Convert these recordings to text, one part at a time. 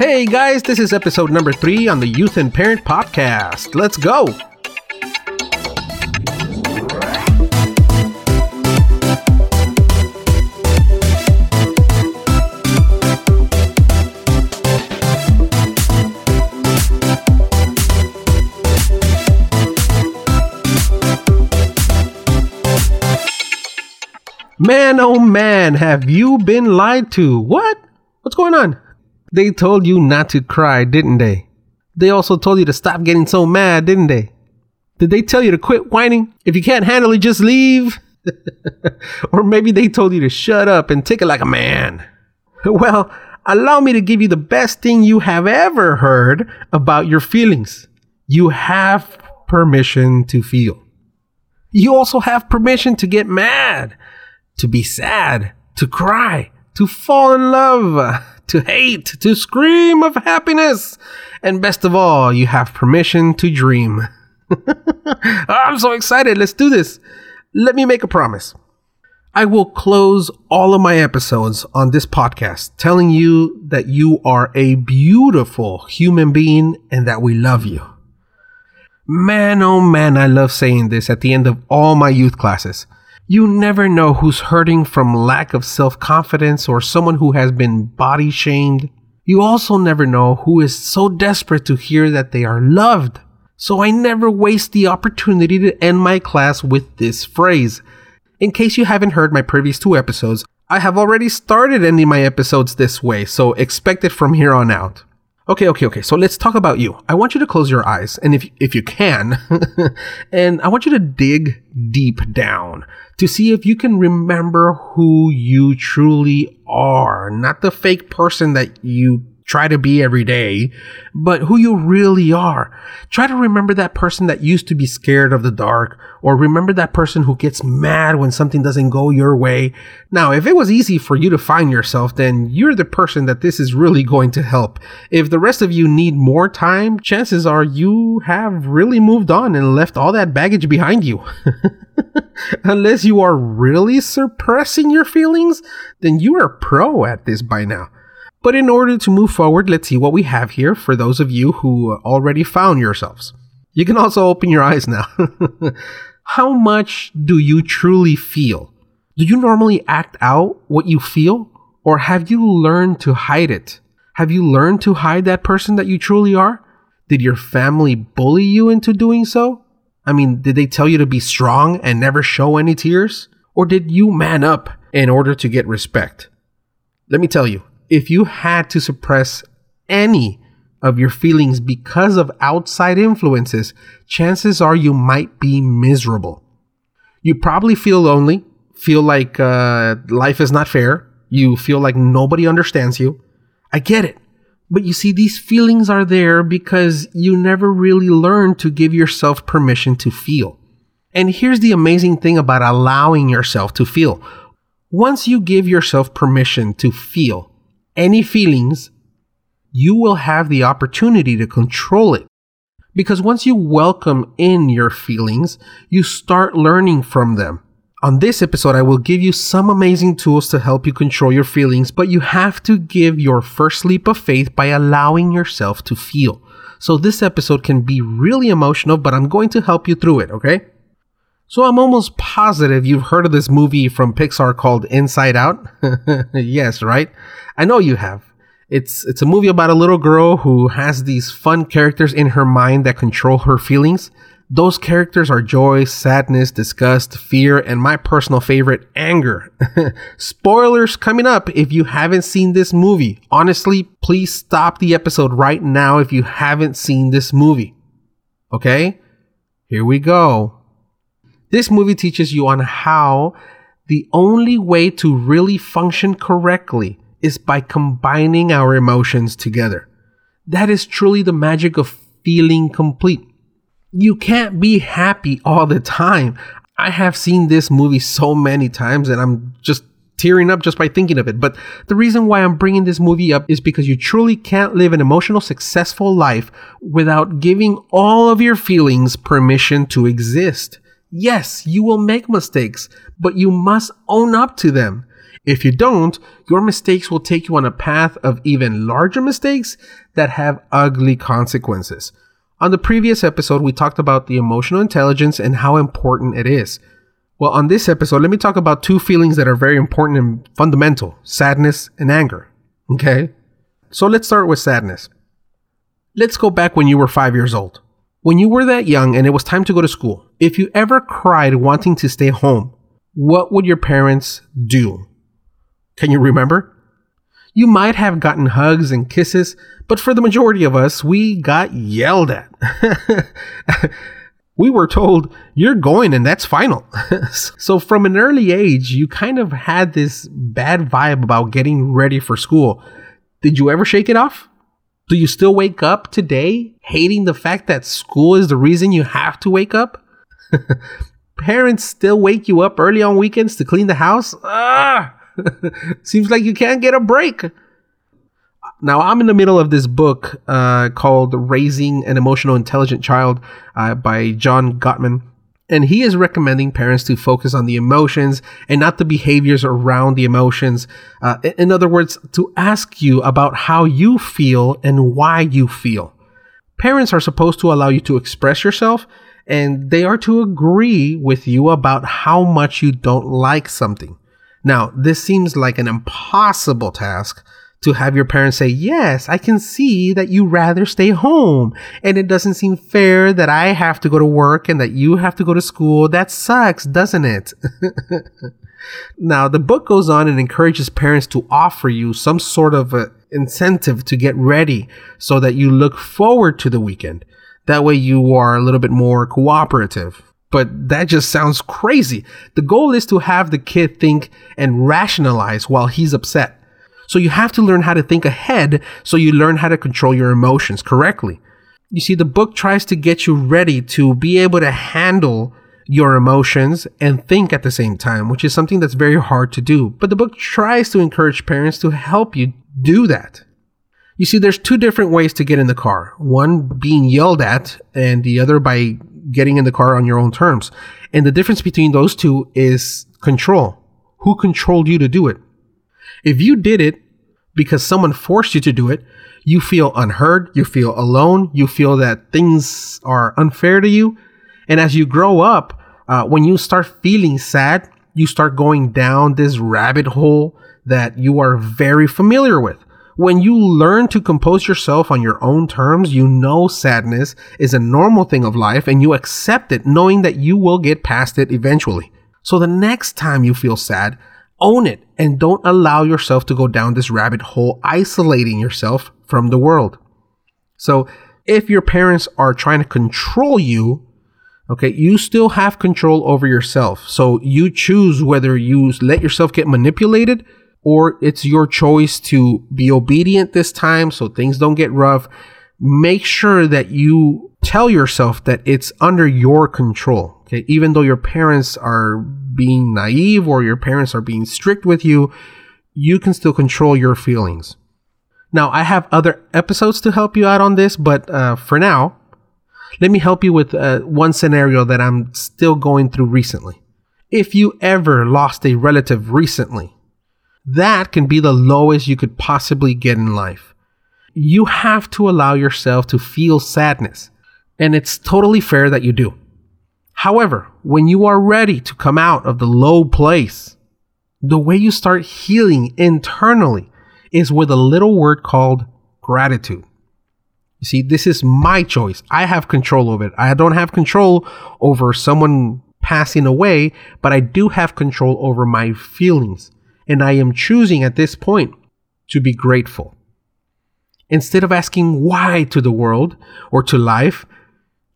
Hey guys, this is episode number three on the Youth and Parent Podcast. Let's go! Man, oh man, have you been lied to? What? What's going on? They told you not to cry, didn't they? They also told you to stop getting so mad, didn't they? Did they tell you to quit whining? If you can't handle it, just leave? or maybe they told you to shut up and take it like a man. Well, allow me to give you the best thing you have ever heard about your feelings. You have permission to feel. You also have permission to get mad to be sad, to cry, to fall in love, to hate, to scream of happiness. And best of all, you have permission to dream. I'm so excited. Let's do this. Let me make a promise. I will close all of my episodes on this podcast telling you that you are a beautiful human being and that we love you. Man, oh man, I love saying this at the end of all my youth classes. You never know who's hurting from lack of self confidence or someone who has been body shamed. You also never know who is so desperate to hear that they are loved. So I never waste the opportunity to end my class with this phrase. In case you haven't heard my previous two episodes, I have already started ending my episodes this way, so expect it from here on out. Okay, okay, okay. So let's talk about you. I want you to close your eyes, and if if you can, and I want you to dig deep down to see if you can remember who you truly are, not the fake person that you try to be every day, but who you really are. Try to remember that person that used to be scared of the dark, or remember that person who gets mad when something doesn't go your way. Now, if it was easy for you to find yourself, then you're the person that this is really going to help. If the rest of you need more time, chances are you have really moved on and left all that baggage behind you. Unless you are really suppressing your feelings, then you are pro at this by now. But in order to move forward, let's see what we have here for those of you who already found yourselves. You can also open your eyes now. How much do you truly feel? Do you normally act out what you feel? Or have you learned to hide it? Have you learned to hide that person that you truly are? Did your family bully you into doing so? I mean, did they tell you to be strong and never show any tears? Or did you man up in order to get respect? Let me tell you, if you had to suppress any of your feelings because of outside influences, chances are you might be miserable. You probably feel lonely, feel like uh, life is not fair, you feel like nobody understands you. I get it. But you see, these feelings are there because you never really learned to give yourself permission to feel. And here's the amazing thing about allowing yourself to feel. Once you give yourself permission to feel, any feelings, you will have the opportunity to control it. Because once you welcome in your feelings, you start learning from them. On this episode, I will give you some amazing tools to help you control your feelings, but you have to give your first leap of faith by allowing yourself to feel. So this episode can be really emotional, but I'm going to help you through it, okay? So I'm almost positive you've heard of this movie from Pixar called Inside Out. yes, right? I know you have. It's it's a movie about a little girl who has these fun characters in her mind that control her feelings. Those characters are joy, sadness, disgust, fear, and my personal favorite, anger. Spoilers coming up if you haven't seen this movie. Honestly, please stop the episode right now if you haven't seen this movie. Okay? Here we go. This movie teaches you on how the only way to really function correctly is by combining our emotions together. That is truly the magic of feeling complete. You can't be happy all the time. I have seen this movie so many times and I'm just tearing up just by thinking of it. But the reason why I'm bringing this movie up is because you truly can't live an emotional, successful life without giving all of your feelings permission to exist. Yes, you will make mistakes, but you must own up to them. If you don't, your mistakes will take you on a path of even larger mistakes that have ugly consequences. On the previous episode, we talked about the emotional intelligence and how important it is. Well, on this episode, let me talk about two feelings that are very important and fundamental sadness and anger. Okay? So let's start with sadness. Let's go back when you were five years old. When you were that young and it was time to go to school, if you ever cried wanting to stay home, what would your parents do? Can you remember? You might have gotten hugs and kisses, but for the majority of us, we got yelled at. we were told, you're going and that's final. so from an early age, you kind of had this bad vibe about getting ready for school. Did you ever shake it off? Do you still wake up today hating the fact that school is the reason you have to wake up? Parents still wake you up early on weekends to clean the house? Ah! Seems like you can't get a break. Now, I'm in the middle of this book uh, called Raising an Emotional Intelligent Child uh, by John Gottman. And he is recommending parents to focus on the emotions and not the behaviors around the emotions. Uh, in other words, to ask you about how you feel and why you feel. Parents are supposed to allow you to express yourself and they are to agree with you about how much you don't like something. Now, this seems like an impossible task to have your parents say, Yes, I can see that you rather stay home. And it doesn't seem fair that I have to go to work and that you have to go to school. That sucks, doesn't it? now, the book goes on and encourages parents to offer you some sort of uh, incentive to get ready so that you look forward to the weekend. That way, you are a little bit more cooperative but that just sounds crazy. The goal is to have the kid think and rationalize while he's upset. So you have to learn how to think ahead so you learn how to control your emotions correctly. You see, the book tries to get you ready to be able to handle your emotions and think at the same time, which is something that's very hard to do. But the book tries to encourage parents to help you do that. You see, there's two different ways to get in the car one being yelled at, and the other by getting in the car on your own terms. And the difference between those two is control. Who controlled you to do it? If you did it because someone forced you to do it, you feel unheard, you feel alone, you feel that things are unfair to you. And as you grow up, uh, when you start feeling sad, you start going down this rabbit hole that you are very familiar with. When you learn to compose yourself on your own terms, you know sadness is a normal thing of life and you accept it knowing that you will get past it eventually. So the next time you feel sad, own it and don't allow yourself to go down this rabbit hole, isolating yourself from the world. So if your parents are trying to control you, okay, you still have control over yourself. So you choose whether you let yourself get manipulated or it's your choice to be obedient this time so things don't get rough. Make sure that you tell yourself that it's under your control. Okay. Even though your parents are being naive or your parents are being strict with you, you can still control your feelings. Now, I have other episodes to help you out on this, but uh, for now, let me help you with uh, one scenario that I'm still going through recently. If you ever lost a relative recently, that can be the lowest you could possibly get in life. You have to allow yourself to feel sadness, and it's totally fair that you do. However, when you are ready to come out of the low place, the way you start healing internally is with a little word called gratitude. You see, this is my choice. I have control over it. I don't have control over someone passing away, but I do have control over my feelings and I am choosing at this point to be grateful. Instead of asking why to the world or to life,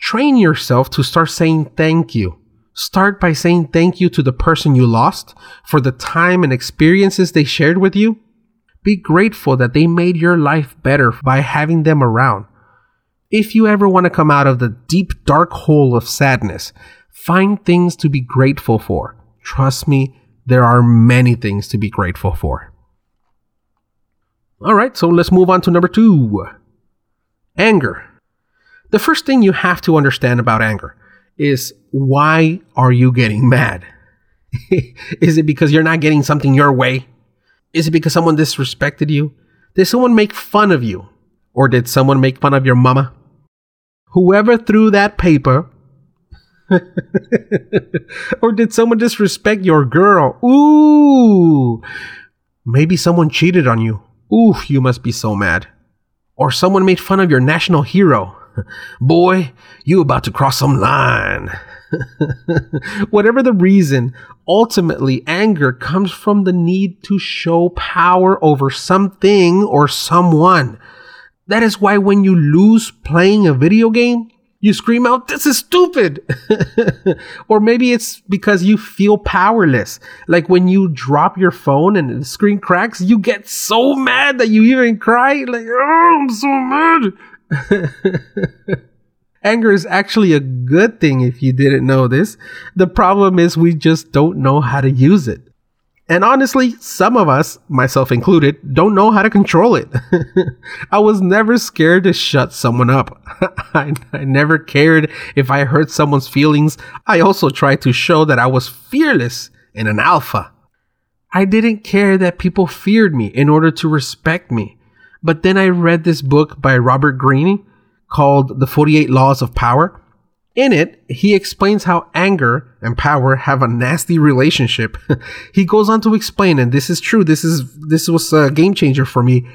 train yourself to start saying thank you. Start by saying thank you to the person you lost for the time and experiences they shared with you. Be grateful that they made your life better by having them around. If you ever want to come out of the deep, dark hole of sadness, find things to be grateful for. Trust me, there are many things to be grateful for. All right, so let's move on to number two anger. The first thing you have to understand about anger is why are you getting mad? is it because you're not getting something your way? Is it because someone disrespected you? Did someone make fun of you? Or did someone make fun of your mama? Whoever threw that paper. or did someone disrespect your girl? Ooh. Maybe someone cheated on you. Ooh, you must be so mad. Or someone made fun of your national hero. Boy, you about to cross some line. Whatever the reason, ultimately anger comes from the need to show power over something or someone. That is why when you lose playing a video game, you scream out, This is stupid! or maybe it's because you feel powerless. Like when you drop your phone and the screen cracks, you get so mad that you even cry. Like, oh, I'm so mad. Anger is actually a good thing if you didn't know this. The problem is we just don't know how to use it. And honestly, some of us, myself included, don't know how to control it. I was never scared to shut someone up. I, I, never cared if I hurt someone's feelings. I also tried to show that I was fearless and an alpha. I didn't care that people feared me in order to respect me. But then I read this book by Robert Greene called The 48 Laws of Power. In it, he explains how anger and power have a nasty relationship. he goes on to explain, and this is true, this is this was a game changer for me.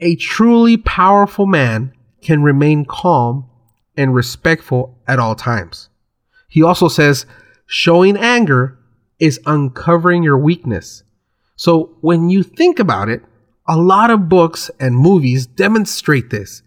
A truly powerful man can remain calm and respectful at all times. He also says showing anger is uncovering your weakness. So when you think about it, a lot of books and movies demonstrate this.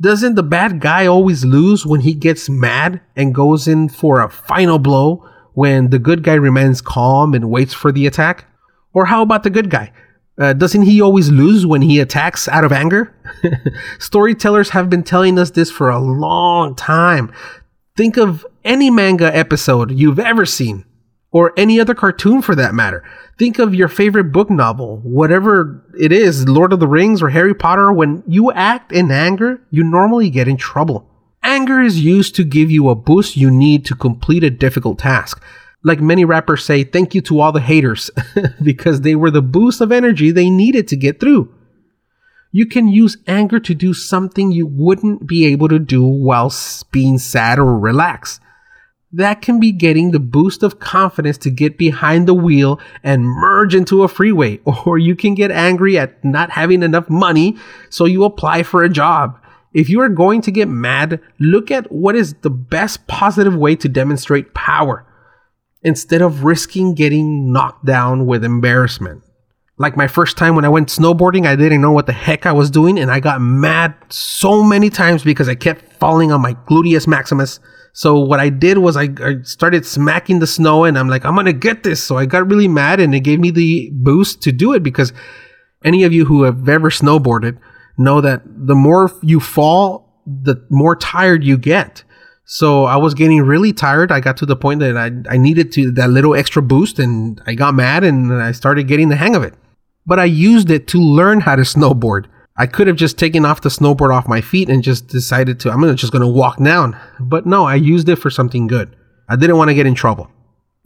Doesn't the bad guy always lose when he gets mad and goes in for a final blow when the good guy remains calm and waits for the attack? Or how about the good guy? Uh, doesn't he always lose when he attacks out of anger? Storytellers have been telling us this for a long time. Think of any manga episode you've ever seen or any other cartoon for that matter. Think of your favorite book novel, whatever it is, Lord of the Rings or Harry Potter. When you act in anger, you normally get in trouble. Anger is used to give you a boost you need to complete a difficult task. Like many rappers say, thank you to all the haters because they were the boost of energy they needed to get through. You can use anger to do something you wouldn't be able to do while being sad or relaxed that can be getting the boost of confidence to get behind the wheel and merge into a freeway. Or you can get angry at not having enough money, so you apply for a job. If you are going to get mad, look at what is the best positive way to demonstrate power instead of risking getting knocked down with embarrassment. Like my first time when I went snowboarding, I didn't know what the heck I was doing, and I got mad so many times because I kept falling on my gluteus maximus so what I did was I, I, started smacking the snow and I'm like, I'm gonna get this. So I got really mad and it gave me the boost to do it because any of you who have ever snowboarded know that the more you fall, the more tired you get. So I was getting really tired. I got to the point that I, I needed to that little extra boost and I got mad and I started getting the hang of it. But I used it to learn how to snowboard. I could have just taken off the snowboard off my feet and just decided to, I'm gonna, just going to walk down. But no, I used it for something good. I didn't want to get in trouble.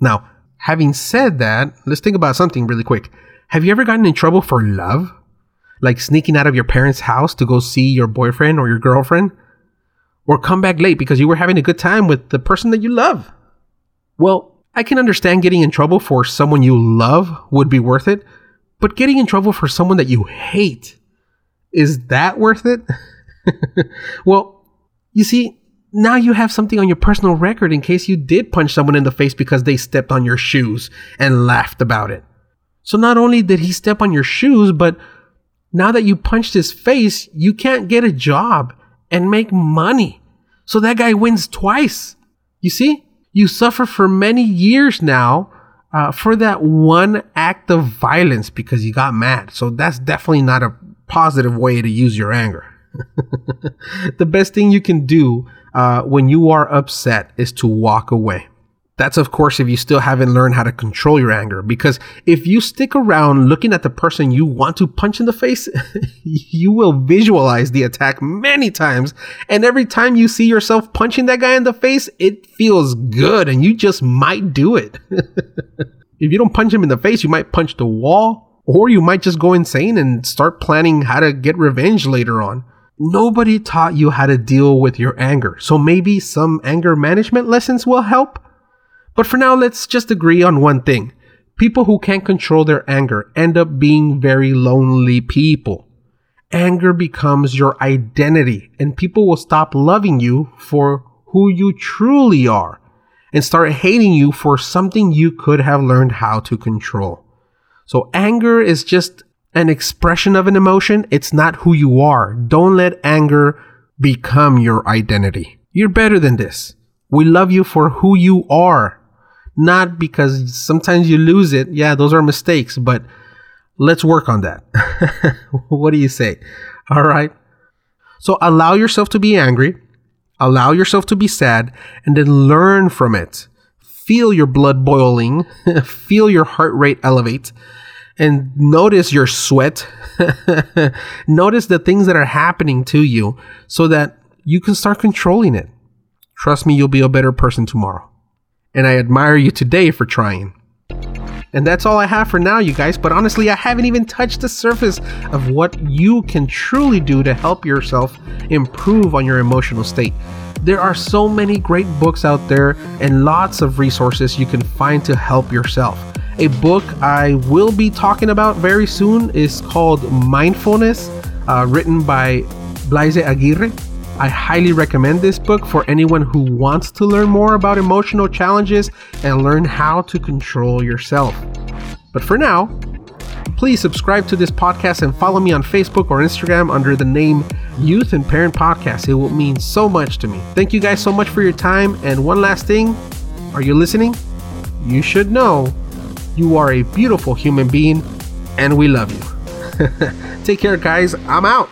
Now, having said that, let's think about something really quick. Have you ever gotten in trouble for love? Like sneaking out of your parents' house to go see your boyfriend or your girlfriend? Or come back late because you were having a good time with the person that you love? Well, I can understand getting in trouble for someone you love would be worth it, but getting in trouble for someone that you hate is that worth it? well, you see, now you have something on your personal record in case you did punch someone in the face because they stepped on your shoes and laughed about it. So not only did he step on your shoes, but now that you punched his face, you can't get a job and make money. So that guy wins twice. You see, you suffer for many years now uh, for that one act of violence because you got mad. So that's definitely not a positive way to use your anger. the best thing you can do uh, when you are upset is to walk away. That's, of course, if you still haven't learned how to control your anger. Because if you stick around looking at the person you want to punch in the face, you will visualize the attack many times. And every time you see yourself punching that guy in the face, it feels good and you just might do it. if you don't punch him in the face, you might punch the wall Or you might just go insane and start planning how to get revenge later on. Nobody taught you how to deal with your anger, so maybe some anger management lessons will help? But for now, let's just agree on one thing. People who can't control their anger end up being very lonely people. Anger becomes your identity, and people will stop loving you for who you truly are and start hating you for something you could have learned how to control. So, anger is just an expression of an emotion, it's not who you are. Don't let anger become your identity. You're better than this. We love you for who you are, not because sometimes you lose it. Yeah, those are mistakes, but let's work on that. what do you say? All right. So allow yourself to be angry, allow yourself to be sad, and then learn from it. Feel your blood boiling, feel your heart rate elevate, and notice your sweat. notice the things that are happening to you so that you can start controlling it. Trust me, you'll be a better person tomorrow. And I admire you today for trying. And that's all I have for now, you guys. But honestly, I haven't even touched the surface of what you can truly do to help yourself improve on your emotional state. There are so many great books out there and lots of resources you can find to help yourself. A book I will be talking about very soon is called Mindfulness, uh, written by Blaise Aguirre. I highly recommend this book for anyone who wants to learn more about emotional challenges and learn how to control yourself. But for now, please subscribe to this podcast and follow me on Facebook or Instagram under the name Youth and Parent Podcast. It will mean so much to me. Thank you guys so much for your time. And one last thing are you listening? You should know you are a beautiful human being, and we love you. Take care, guys. I'm out.